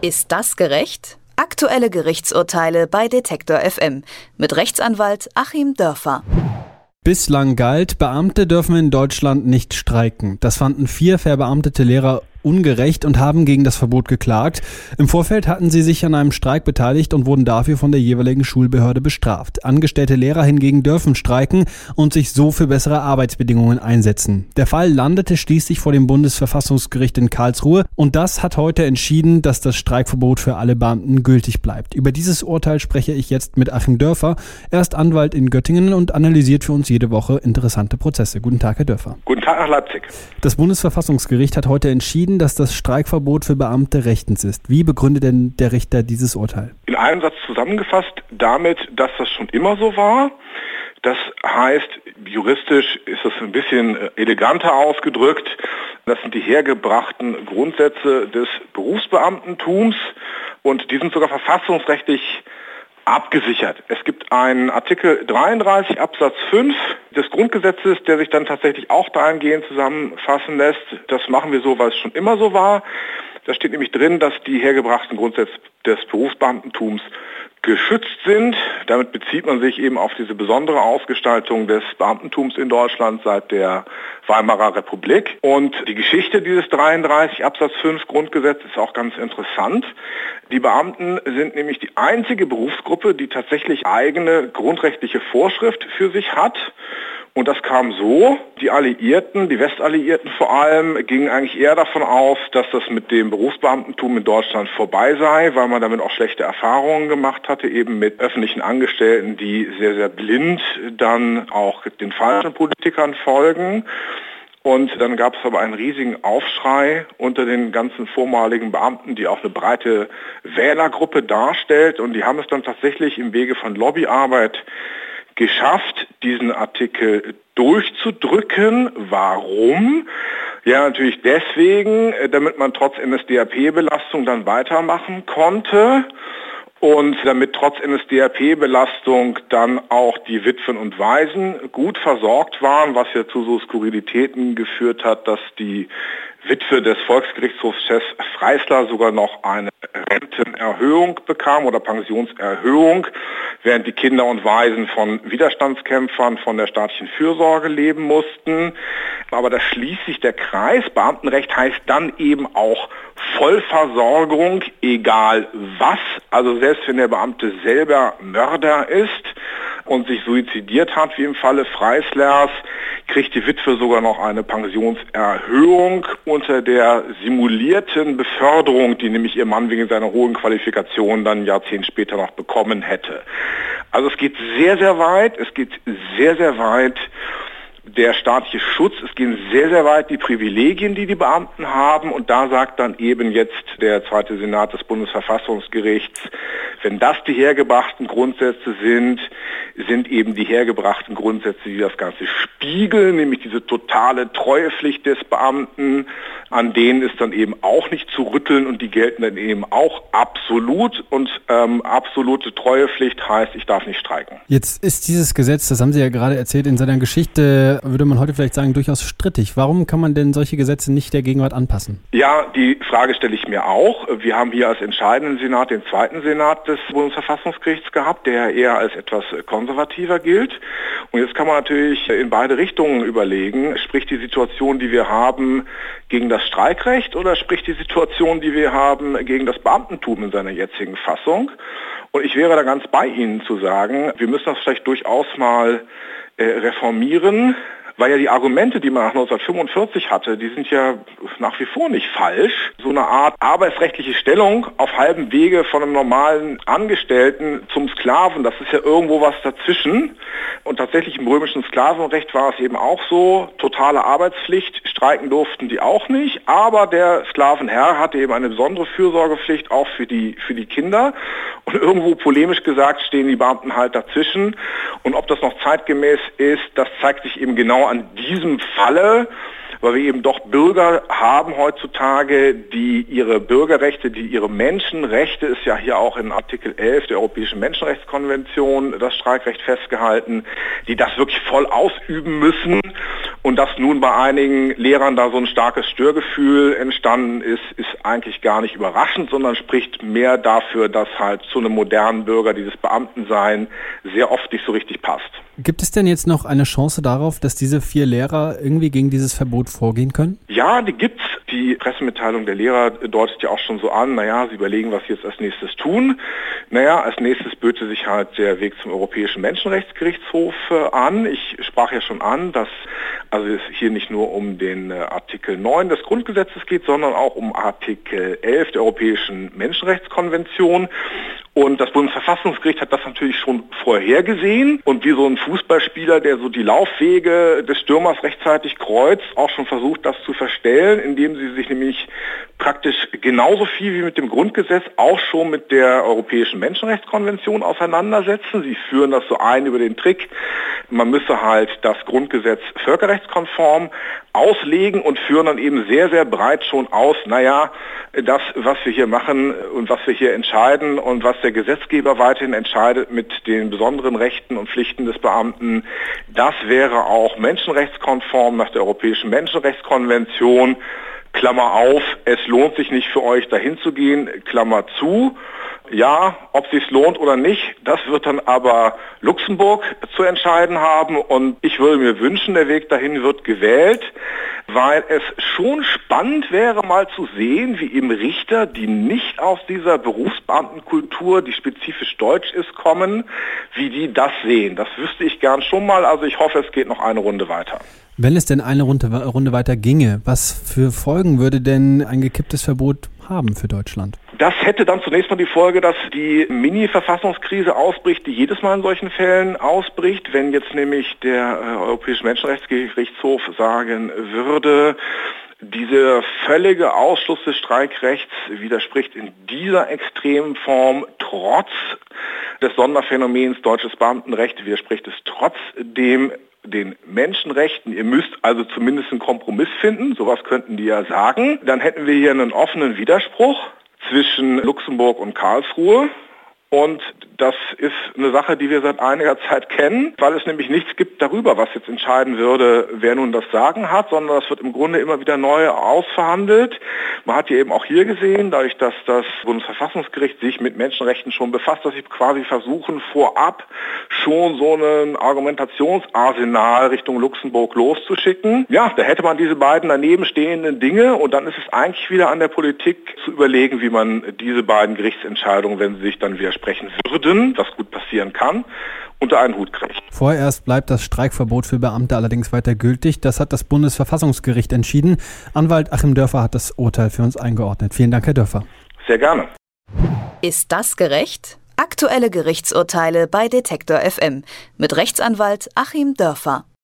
Ist das gerecht? Aktuelle Gerichtsurteile bei Detektor FM mit Rechtsanwalt Achim Dörfer. Bislang galt, Beamte dürfen in Deutschland nicht streiken. Das fanden vier verbeamtete Lehrer ungerecht und haben gegen das Verbot geklagt. Im Vorfeld hatten sie sich an einem Streik beteiligt und wurden dafür von der jeweiligen Schulbehörde bestraft. Angestellte Lehrer hingegen dürfen streiken und sich so für bessere Arbeitsbedingungen einsetzen. Der Fall landete schließlich vor dem Bundesverfassungsgericht in Karlsruhe und das hat heute entschieden, dass das Streikverbot für alle Beamten gültig bleibt. Über dieses Urteil spreche ich jetzt mit Achim Dörfer. Er ist Anwalt in Göttingen und analysiert für uns jede Woche interessante Prozesse. Guten Tag, Herr Dörfer. Guten Tag nach Leipzig. Das Bundesverfassungsgericht hat heute entschieden, entschieden, dass das Streikverbot für Beamte rechtens ist. Wie begründet denn der Richter dieses Urteil? In einem Satz zusammengefasst damit, dass das schon immer so war. Das heißt, juristisch ist das ein bisschen äh, eleganter ausgedrückt. Das sind die hergebrachten Grundsätze des Berufsbeamtentums und die sind sogar verfassungsrechtlich abgesichert. Es gibt einen Artikel 33 Absatz 5 des Grundgesetzes, der sich dann tatsächlich auch dahingehend zusammenfassen lässt. Das machen wir so, weil es schon immer so war. Da steht nämlich drin, dass die hergebrachten Grundsätze des Berufsbeamtentums geschützt sind. Damit bezieht man sich eben auf diese besondere Ausgestaltung des Beamtentums in Deutschland seit der Weimarer Republik. Und die Geschichte dieses 33 Absatz 5 Grundgesetz ist auch ganz interessant. Die Beamten sind nämlich die einzige Berufsgruppe, die tatsächlich eigene grundrechtliche Vorschrift für sich hat. Und das kam so, die Alliierten, die Westalliierten vor allem, gingen eigentlich eher davon aus, dass das mit dem Berufsbeamtentum in Deutschland vorbei sei, weil man damit auch schlechte Erfahrungen gemacht hatte, eben mit öffentlichen Angestellten, die sehr, sehr blind dann auch den falschen Politikern folgen. Und dann gab es aber einen riesigen Aufschrei unter den ganzen vormaligen Beamten, die auch eine breite Wählergruppe darstellt. Und die haben es dann tatsächlich im Wege von Lobbyarbeit geschafft, diesen Artikel durchzudrücken. Warum? Ja, natürlich deswegen, äh, damit man trotz NSDAP-Belastung dann weitermachen konnte und damit trotz NSDAP-Belastung dann auch die Witwen und Waisen gut versorgt waren, was ja zu so Skurrilitäten geführt hat, dass die Witwe des Volksgerichtshofschefs Freisler sogar noch eine Rentenerhöhung bekam oder Pensionserhöhung, während die Kinder und Waisen von Widerstandskämpfern von der staatlichen Fürsorge leben mussten. Aber da schließt sich der Kreis. Beamtenrecht heißt dann eben auch Vollversorgung, egal was. Also selbst wenn der Beamte selber Mörder ist und sich suizidiert hat, wie im Falle Freislers, kriegt die Witwe sogar noch eine Pensionserhöhung unter der simulierten Beförderung, die nämlich ihr Mann wegen seiner hohen Qualifikation dann Jahrzehnt später noch bekommen hätte. Also es geht sehr, sehr weit, es geht sehr, sehr weit der staatliche Schutz, es gehen sehr, sehr weit die Privilegien, die die Beamten haben und da sagt dann eben jetzt der zweite Senat des Bundesverfassungsgerichts, wenn das die hergebrachten Grundsätze sind, sind eben die hergebrachten Grundsätze, die das Ganze spiegeln, nämlich diese totale Treuepflicht des Beamten, an denen ist dann eben auch nicht zu rütteln und die gelten dann eben auch absolut und ähm, absolute Treuepflicht heißt, ich darf nicht streiken. Jetzt ist dieses Gesetz, das haben Sie ja gerade erzählt, in seiner Geschichte, würde man heute vielleicht sagen, durchaus strittig. Warum kann man denn solche Gesetze nicht der Gegenwart anpassen? Ja, die Frage stelle ich mir auch. Wir haben hier als entscheidenden Senat den zweiten Senat des Bundesverfassungsgerichts gehabt, der eher als etwas konservativer gilt. Und jetzt kann man natürlich in beide Richtungen überlegen, spricht die Situation, die wir haben, gegen das Streikrecht oder spricht die Situation, die wir haben, gegen das Beamtentum in seiner jetzigen Fassung? Und ich wäre da ganz bei Ihnen zu sagen, wir müssen das vielleicht durchaus mal äh, reformieren, weil ja die Argumente, die man nach 1945 hatte, die sind ja nach wie vor nicht falsch. So eine Art arbeitsrechtliche Stellung auf halbem Wege von einem normalen Angestellten zum Sklaven, das ist ja irgendwo was dazwischen. Und tatsächlich im römischen Sklavenrecht war es eben auch so, totale Arbeitspflicht, streiken durften die auch nicht, aber der Sklavenherr hatte eben eine besondere Fürsorgepflicht auch für die, für die Kinder. Und irgendwo polemisch gesagt stehen die Beamten halt dazwischen. Und ob das noch zeitgemäß ist, das zeigt sich eben genau an diesem Falle, weil wir eben doch Bürger haben heutzutage, die ihre Bürgerrechte, die ihre Menschenrechte, ist ja hier auch in Artikel 11 der Europäischen Menschenrechtskonvention das Streikrecht festgehalten, die das wirklich voll ausüben müssen und dass nun bei einigen Lehrern da so ein starkes Störgefühl entstanden ist, ist eigentlich gar nicht überraschend, sondern spricht mehr dafür, dass halt zu einem modernen Bürger dieses Beamtensein sehr oft nicht so richtig passt. Gibt es denn jetzt noch eine Chance darauf, dass diese vier Lehrer irgendwie gegen dieses Verbot vorgehen können? Ja, die gibt's. Die Pressemitteilung der Lehrer deutet ja auch schon so an, naja, sie überlegen, was sie jetzt als nächstes tun. Naja, als nächstes böte sich halt der Weg zum Europäischen Menschenrechtsgerichtshof äh, an. Ich sprach ja schon an, dass also es hier nicht nur um den äh, Artikel 9 des Grundgesetzes geht, sondern auch um Artikel 11 der Europäischen Menschenrechtskonvention. Und das Bundesverfassungsgericht hat das natürlich schon vorhergesehen. Und wie so ein Fußballspieler, der so die Laufwege des Stürmers rechtzeitig kreuzt, auch schon versucht, das zu verstellen, indem sie sich nämlich praktisch genauso viel wie mit dem Grundgesetz auch schon mit der Europäischen Menschenrechtskonvention auseinandersetzen. Sie führen das so ein über den Trick, man müsse halt das Grundgesetz völkerrechtskonform auslegen und führen dann eben sehr, sehr breit schon aus, naja, das, was wir hier machen und was wir hier entscheiden und was der Gesetzgeber weiterhin entscheidet mit den besonderen Rechten und Pflichten des Beamten, das wäre auch menschenrechtskonform nach der Europäischen Menschenrechtskonvention. Klammer auf, es lohnt sich nicht für euch dahin zu gehen, Klammer zu. Ja, ob es sich lohnt oder nicht, das wird dann aber Luxemburg zu entscheiden haben und ich würde mir wünschen, der Weg dahin wird gewählt, weil es schon spannend wäre mal zu sehen, wie eben Richter, die nicht aus dieser Berufsbeamtenkultur, die spezifisch deutsch ist, kommen, wie die das sehen. Das wüsste ich gern schon mal, also ich hoffe, es geht noch eine Runde weiter. Wenn es denn eine Runde, Runde weiter ginge, was für Folgen würde denn ein gekipptes Verbot haben für Deutschland? Das hätte dann zunächst mal die Folge, dass die Mini-Verfassungskrise ausbricht, die jedes Mal in solchen Fällen ausbricht. Wenn jetzt nämlich der äh, Europäische Menschenrechtsgerichtshof sagen würde, dieser völlige Ausschluss des Streikrechts widerspricht in dieser extremen Form trotz des Sonderphänomens deutsches Beamtenrecht, widerspricht es trotzdem den Menschenrechten. Ihr müsst also zumindest einen Kompromiss finden, sowas könnten die ja sagen. Dann hätten wir hier einen offenen Widerspruch zwischen Luxemburg und Karlsruhe. Und das ist eine Sache, die wir seit einiger Zeit kennen, weil es nämlich nichts gibt darüber, was jetzt entscheiden würde, wer nun das Sagen hat, sondern das wird im Grunde immer wieder neu ausverhandelt. Man hat ja eben auch hier gesehen, dadurch, dass das Bundesverfassungsgericht sich mit Menschenrechten schon befasst, dass sie quasi versuchen, vorab schon so ein Argumentationsarsenal Richtung Luxemburg loszuschicken. Ja, da hätte man diese beiden daneben stehenden Dinge und dann ist es eigentlich wieder an der Politik zu überlegen, wie man diese beiden Gerichtsentscheidungen, wenn sie sich dann widersprechen, widersprechen würden, was gut passieren kann, unter einen Hut kriegt. Vorerst bleibt das Streikverbot für Beamte allerdings weiter gültig. Das hat das Bundesverfassungsgericht entschieden. Anwalt Achim Dörfer hat das Urteil für uns eingeordnet. Vielen Dank, Herr Dörfer. Sehr gerne. Ist das gerecht? Aktuelle Gerichtsurteile bei Detektor FM mit Rechtsanwalt Achim Dörfer.